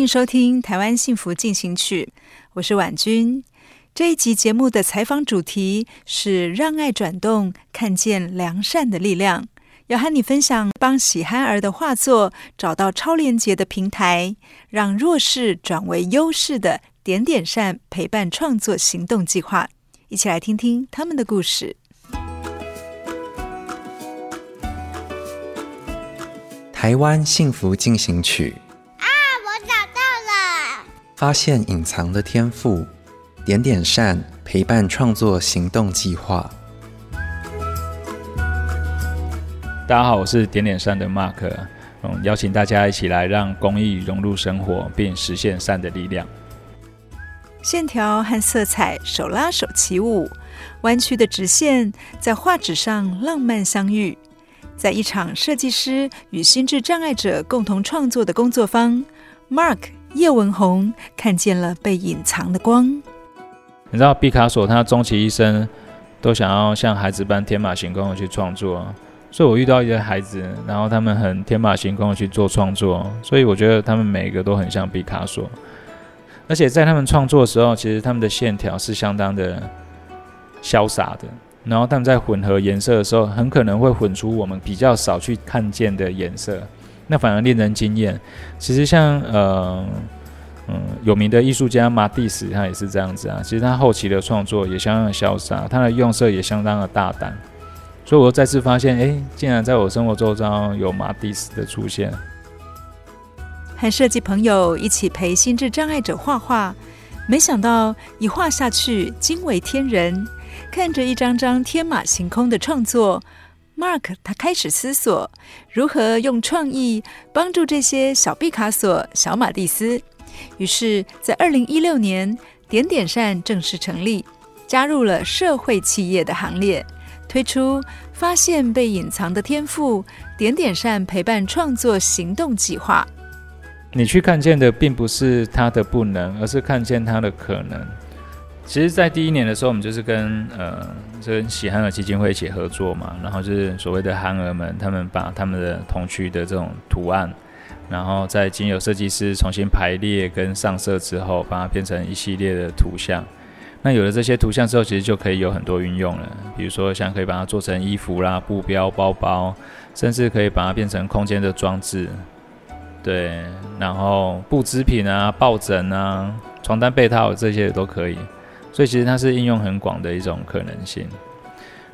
欢迎收听《台湾幸福进行曲》，我是婉君。这一集节目的采访主题是“让爱转动，看见良善的力量”。要和你分享帮喜憨儿的画作找到超连接的平台，让弱势转为优势的点点善陪伴创作行动计划。一起来听听他们的故事。台湾幸福进行曲。发现隐藏的天赋，点点善陪伴创作行动计划。大家好，我是点点善的 Mark，嗯，邀请大家一起来让公益融入生活，并实现善的力量。线条和色彩手拉手起舞，弯曲的直线在画纸上浪漫相遇。在一场设计师与心智障碍者共同创作的工作坊，Mark。叶文红看见了被隐藏的光。你知道毕卡索他终其一生都想要像孩子般天马行空的去创作，所以我遇到一些孩子，然后他们很天马行空的去做创作，所以我觉得他们每一个都很像毕卡索。而且在他们创作的时候，其实他们的线条是相当的潇洒的，然后他们在混合颜色的时候，很可能会混出我们比较少去看见的颜色。那反而令人惊艳。其实像呃嗯有名的艺术家马蒂斯，他也是这样子啊。其实他后期的创作也相当的潇洒，他的用色也相当的大胆。所以我再次发现，哎，竟然在我生活周遭有马蒂斯的出现。和设计朋友一起陪心智障碍者画画，没想到一画下去惊为天人。看着一张张天马行空的创作。Mark 他开始思索如何用创意帮助这些小毕卡索、小马蒂斯。于是，在二零一六年，点点善正式成立，加入了社会企业的行列，推出发现被隐藏的天赋点点善陪伴创作行动计划。你去看见的并不是他的不能，而是看见他的可能。其实，在第一年的时候，我们就是跟呃，跟喜憨儿基金会一起合作嘛，然后就是所谓的憨儿们，他们把他们的童趣的这种图案，然后在经由设计师重新排列跟上色之后，把它变成一系列的图像。那有了这些图像之后，其实就可以有很多运用了，比如说像可以把它做成衣服啦、布标、包包，甚至可以把它变成空间的装置，对，然后布织品啊、抱枕啊、床单被套这些也都可以。所以其实它是应用很广的一种可能性。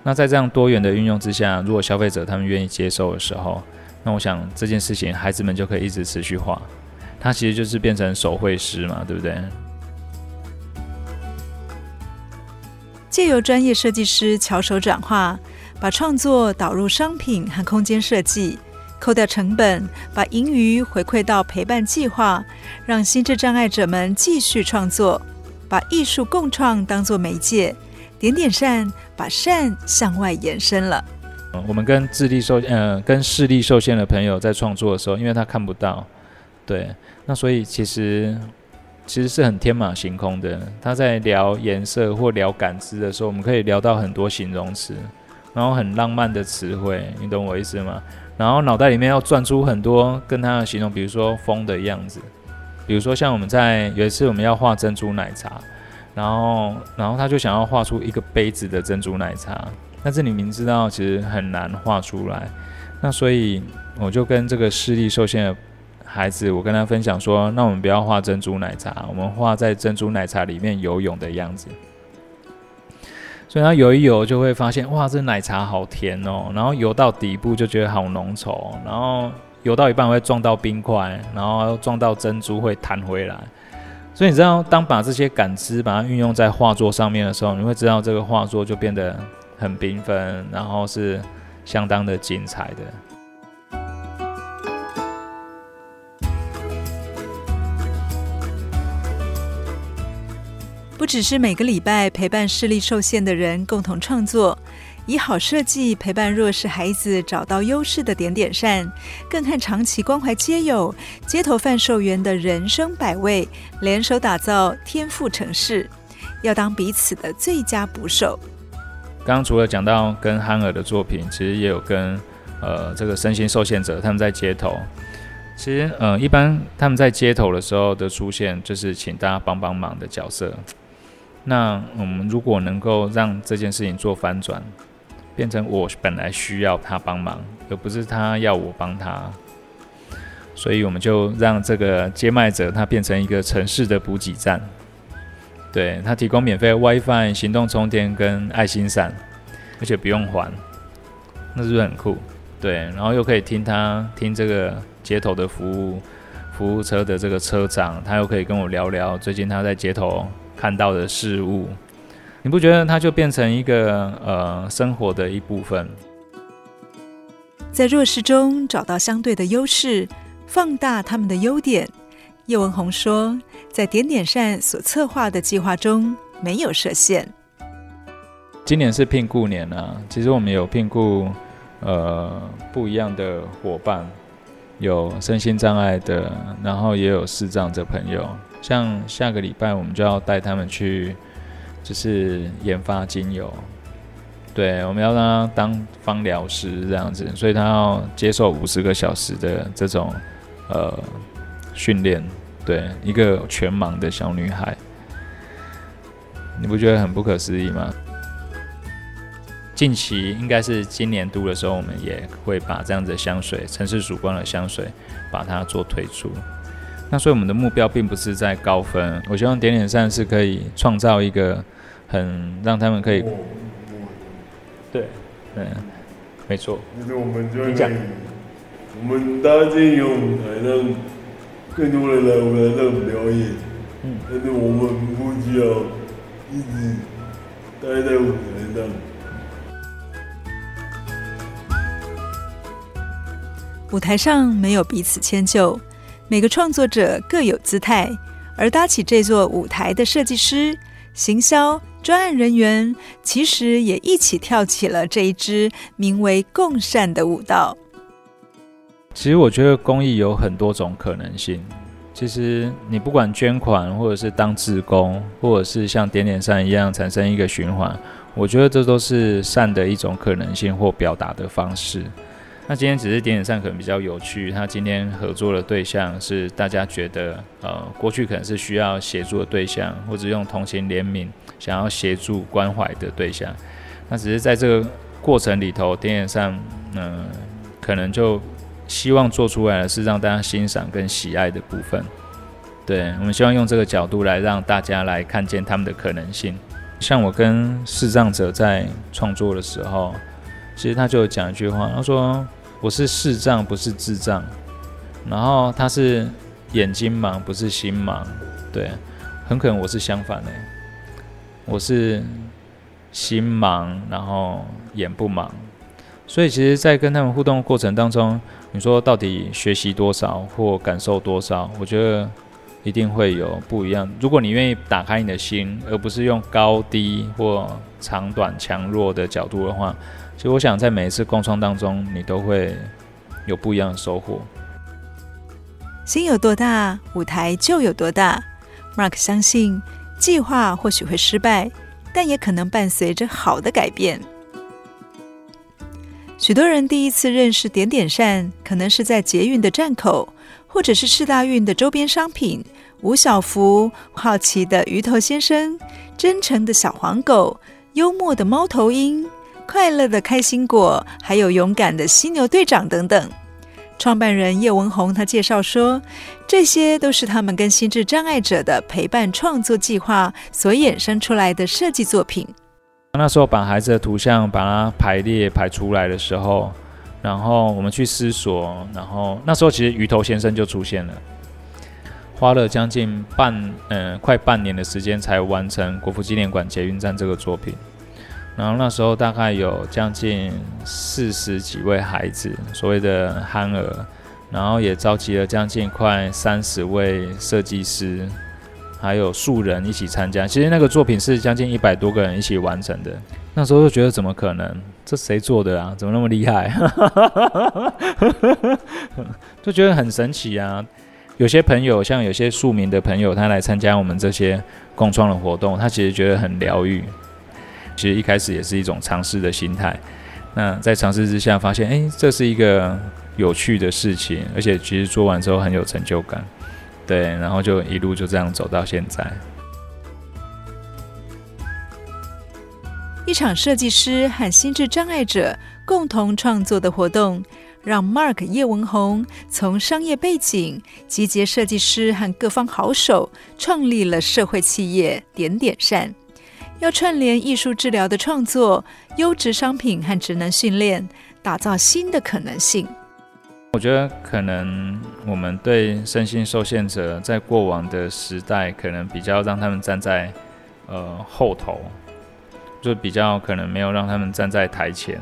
那在这样多元的运用之下，如果消费者他们愿意接受的时候，那我想这件事情孩子们就可以一直持续画。它其实就是变成手绘师嘛，对不对？借由专业设计师巧手转化，把创作导入商品和空间设计，扣掉成本，把盈余回馈到陪伴计划，让心智障碍者们继续创作。把艺术共创当作媒介，点点善把善向外延伸了。我们跟智力受呃跟视力受限的朋友在创作的时候，因为他看不到，对，那所以其实其实是很天马行空的。他在聊颜色或聊感知的时候，我们可以聊到很多形容词，然后很浪漫的词汇，你懂我意思吗？然后脑袋里面要转出很多跟他的形容，比如说风的样子。比如说，像我们在有一次我们要画珍珠奶茶，然后然后他就想要画出一个杯子的珍珠奶茶，但是你明知道其实很难画出来，那所以我就跟这个视力受限的孩子，我跟他分享说，那我们不要画珍珠奶茶，我们画在珍珠奶茶里面游泳的样子。所以他游一游就会发现，哇，这奶茶好甜哦。然后游到底部就觉得好浓稠，然后游到一半会撞到冰块，然后撞到珍珠会弹回来。所以你知道，当把这些感知把它运用在画作上面的时候，你会知道这个画作就变得很缤纷，然后是相当的精彩的。不只是每个礼拜陪伴视力受限的人共同创作，以好设计陪伴弱势孩子找到优势的点点善，更和长期关怀街友、街头贩售员的人生百味联手打造天赋城市，要当彼此的最佳捕手。刚刚除了讲到跟憨儿的作品，其实也有跟呃这个身心受限者他们在街头。其实呃一般他们在街头的时候的出现，就是请大家帮帮忙的角色。那我们如果能够让这件事情做翻转，变成我本来需要他帮忙，而不是他要我帮他，所以我们就让这个接卖者他变成一个城市的补给站，对，他提供免费 WiFi、行动充电跟爱心伞，而且不用还，那是不是很酷？对，然后又可以听他听这个街头的服务服务车的这个车长，他又可以跟我聊聊最近他在街头。看到的事物，你不觉得它就变成一个呃生活的一部分？在弱势中找到相对的优势，放大他们的优点。叶文红说，在点点善所策划的计划中没有设限。今年是聘雇年啊，其实我们有聘雇呃不一样的伙伴，有身心障碍的，然后也有视障的朋友。像下个礼拜我们就要带他们去，就是研发精油，对，我们要让他当芳疗师这样子，所以他要接受五十个小时的这种呃训练，对，一个全盲的小女孩，你不觉得很不可思议吗？近期应该是今年度的时候，我们也会把这样子的香水，城市曙光的香水，把它做推出。那所以我们的目标并不是在高分，我希望点点赞是可以创造一个很让他们可以，对，嗯，没错。就是我们就可以，我们搭建一个舞台，让更多人来我们来这表演。嗯，但是我们不需要一直待在舞台上。舞台上没有彼此迁就。每个创作者各有姿态，而搭起这座舞台的设计师、行销、专案人员，其实也一起跳起了这一支名为“共善”的舞蹈。其实我觉得公益有很多种可能性。其实你不管捐款，或者是当志工，或者是像点点善一样产生一个循环，我觉得这都是善的一种可能性或表达的方式。那今天只是点点上可能比较有趣，他今天合作的对象是大家觉得呃过去可能是需要协助的对象，或者用同情怜悯想要协助关怀的对象。那只是在这个过程里头，点点上嗯、可能就希望做出来的是让大家欣赏跟喜爱的部分。对，我们希望用这个角度来让大家来看见他们的可能性。像我跟视障者在创作的时候，其实他就讲一句话，他说。我是视障，不是智障。然后他是眼睛盲，不是心盲。对，很可能我是相反的。我是心盲，然后眼不盲。所以其实，在跟他们互动过程当中，你说到底学习多少或感受多少，我觉得一定会有不一样。如果你愿意打开你的心，而不是用高低或长短强弱的角度的话。其实我想，在每一次共创当中，你都会有不一样的收获。心有多大，舞台就有多大。Mark 相信，计划或许会失败，但也可能伴随着好的改变。许多人第一次认识点点善，可能是在捷运的站口，或者是世大运的周边商品，吴小福、好奇的鱼头先生、真诚的小黄狗、幽默的猫头鹰。快乐的开心果，还有勇敢的犀牛队长等等，创办人叶文红他介绍说，这些都是他们跟心智障碍者的陪伴创作计划所衍生出来的设计作品。那时候把孩子的图像把它排列排出来的时候，然后我们去思索，然后那时候其实鱼头先生就出现了，花了将近半嗯、呃、快半年的时间才完成国父纪念馆捷运站这个作品。然后那时候大概有将近四十几位孩子，所谓的憨儿，然后也召集了将近快三十位设计师，还有素人一起参加。其实那个作品是将近一百多个人一起完成的。那时候就觉得怎么可能？这谁做的啊？怎么那么厉害？就觉得很神奇啊！有些朋友，像有些庶民的朋友，他来参加我们这些共创的活动，他其实觉得很疗愈。其实一开始也是一种尝试的心态，那在尝试之下发现，哎，这是一个有趣的事情，而且其实做完之后很有成就感，对，然后就一路就这样走到现在。一场设计师和心智障碍者共同创作的活动，让 Mark 叶文红从商业背景集结设计师和各方好手，创立了社会企业点点善。要串联艺术治疗的创作、优质商品和职能训练，打造新的可能性。我觉得可能我们对身心受限者在过往的时代，可能比较让他们站在呃后头，就比较可能没有让他们站在台前。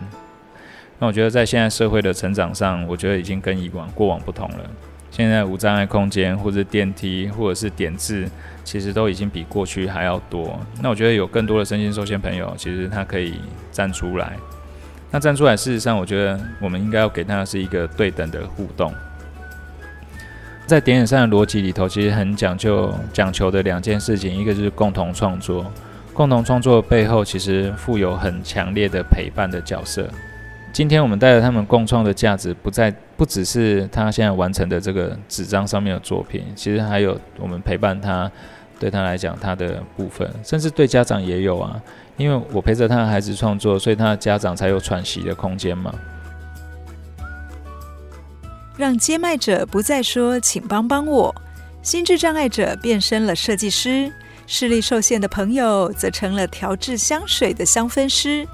那我觉得在现在社会的成长上，我觉得已经跟以往过往不同了。现在无障碍空间，或者电梯，或者是点字，其实都已经比过去还要多。那我觉得有更多的身心受限朋友，其实他可以站出来。那站出来，事实上，我觉得我们应该要给他的是一个对等的互动。在点点上的逻辑里头，其实很讲究讲求的两件事情，一个就是共同创作。共同创作的背后，其实富有很强烈的陪伴的角色。今天我们带着他们共创的价值，不再不只是他现在完成的这个纸张上面的作品，其实还有我们陪伴他，对他来讲他的部分，甚至对家长也有啊。因为我陪着他的孩子创作，所以他的家长才有喘息的空间嘛。让接麦者不再说“请帮帮我”，心智障碍者变身了设计师，视力受限的朋友则成了调制香水的香氛师。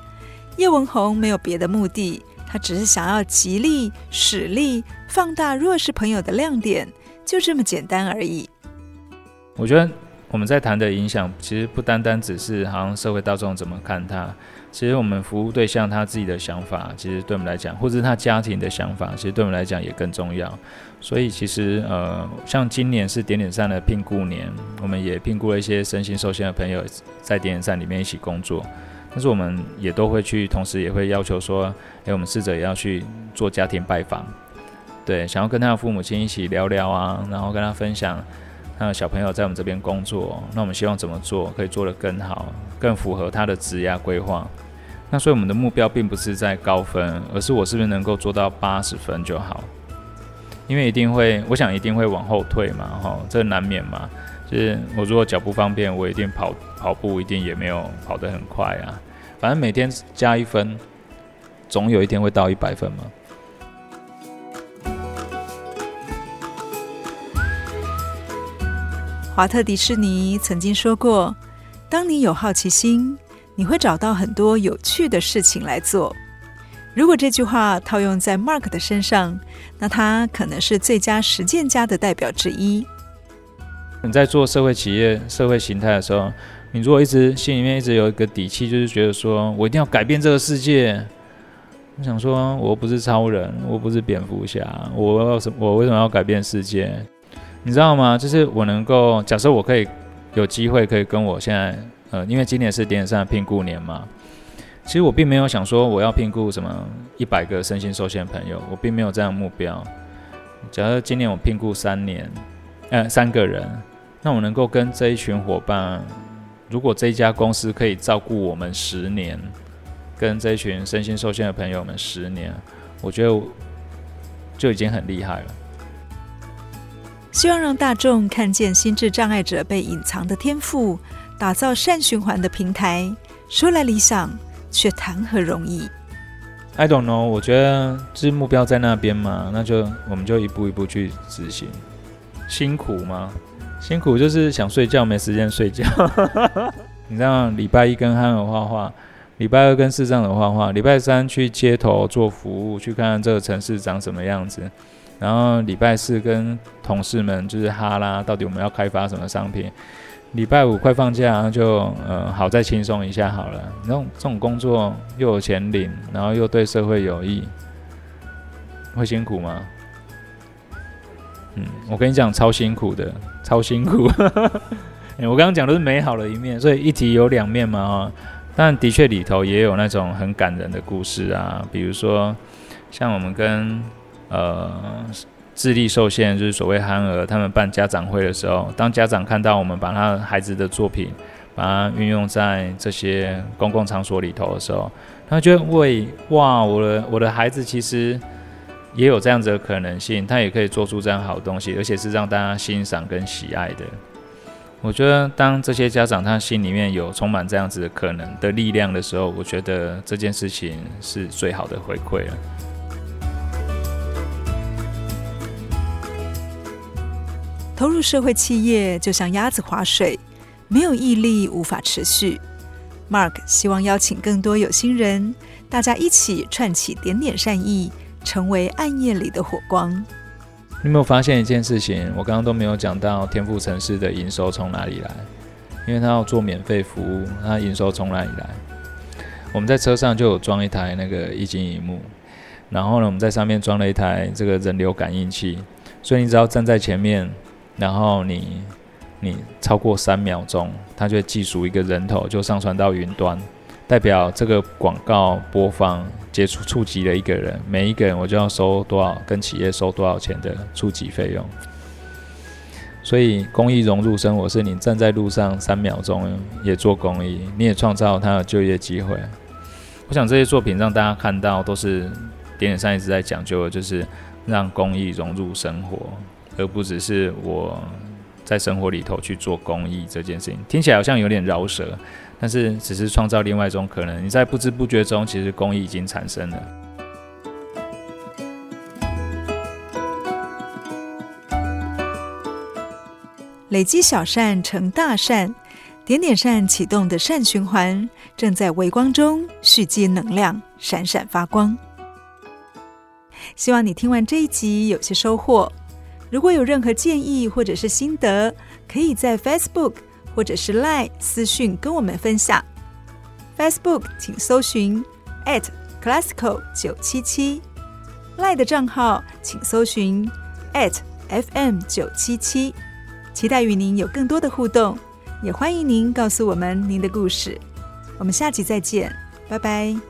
叶文红没有别的目的，他只是想要极力使力放大弱势朋友的亮点，就这么简单而已。我觉得我们在谈的影响，其实不单单只是好像社会大众怎么看他，其实我们服务对象他自己的想法，其实对我们来讲，或者是他家庭的想法，其实对我们来讲也更重要。所以其实呃，像今年是点点善的聘雇年，我们也聘雇了一些身心受限的朋友，在点点善里面一起工作。但是我们也都会去，同时也会要求说，诶，我们试着也要去做家庭拜访，对，想要跟他的父母亲一起聊聊啊，然后跟他分享他的小朋友在我们这边工作，那我们希望怎么做可以做得更好，更符合他的职业规划。那所以我们的目标并不是在高分，而是我是不是能够做到八十分就好，因为一定会，我想一定会往后退嘛，哈，这难免嘛。就是我如果脚不方便，我一定跑跑步，一定也没有跑得很快啊。反正每天加一分，总有一天会到一百分嘛。华特迪士尼曾经说过：“当你有好奇心，你会找到很多有趣的事情来做。”如果这句话套用在 Mark 的身上，那他可能是最佳实践家的代表之一。你在做社会企业、社会形态的时候，你如果一直心里面一直有一个底气，就是觉得说我一定要改变这个世界。我想说，我不是超人，我不是蝙蝠侠，我要什我为什么要改变世界？你知道吗？就是我能够假设我可以有机会可以跟我现在呃，因为今年是点点善的聘雇年嘛，其实我并没有想说我要聘雇什么一百个身心受限朋友，我并没有这样的目标。假设今年我聘雇三年，呃，三个人。那我能够跟这一群伙伴，如果这一家公司可以照顾我们十年，跟这一群身心受限的朋友们十年，我觉得就已经很厉害了。希望让大众看见心智障碍者被隐藏的天赋，打造善循环的平台。说来理想，却谈何容易？I don't know，我觉得就是目标在那边嘛，那就我们就一步一步去执行。辛苦吗？辛苦就是想睡觉没时间睡觉。你知道，礼拜一跟憨儿画画，礼拜二跟视障者画画，礼拜三去街头做服务，去看看这个城市长什么样子。然后礼拜四跟同事们就是哈拉，到底我们要开发什么商品。礼拜五快放假，就呃好再轻松一下好了。那种这种工作又有钱领，然后又对社会有益，会辛苦吗？嗯，我跟你讲，超辛苦的，超辛苦。我刚刚讲的是美好的一面，所以一题有两面嘛哈。但的确里头也有那种很感人的故事啊，比如说像我们跟呃。智力受限，就是所谓憨儿，他们办家长会的时候，当家长看到我们把他孩子的作品，把它运用在这些公共场所里头的时候，他觉得喂，哇，我的我的孩子其实也有这样子的可能性，他也可以做出这样好东西，而且是让大家欣赏跟喜爱的。我觉得当这些家长他心里面有充满这样子的可能的力量的时候，我觉得这件事情是最好的回馈了。投入社会企业就像鸭子划水，没有毅力无法持续。Mark 希望邀请更多有心人，大家一起串起点点善意，成为暗夜里的火光。你有没有发现一件事情？我刚刚都没有讲到天赋城市的营收从哪里来，因为他要做免费服务，他营收从哪里来？我们在车上就有装一台那个液晶萤幕，然后呢，我们在上面装了一台这个人流感应器，所以你只要站在前面。然后你你超过三秒钟，它就会计数一个人头，就上传到云端，代表这个广告播放接触触及了一个人，每一个人我就要收多少，跟企业收多少钱的触及费用。所以公益融入生活，是你站在路上三秒钟也做公益，你也创造他的就业机会。我想这些作品让大家看到，都是点点上一直在讲究的，就是让公益融入生活。而不只是我在生活里头去做公益这件事情，听起来好像有点饶舌，但是只是创造另外一种可能。你在不知不觉中，其实公益已经产生了。累积小善成大善，点点善启动的善循环，正在微光中蓄积能量，闪闪发光。希望你听完这一集有些收获。如果有任何建议或者是心得，可以在 Facebook 或者是 Line 私讯跟我们分享。Facebook 请搜寻 at @classical 九七七，Line 的账号请搜寻 at @fm 九七七。期待与您有更多的互动，也欢迎您告诉我们您的故事。我们下集再见，拜拜。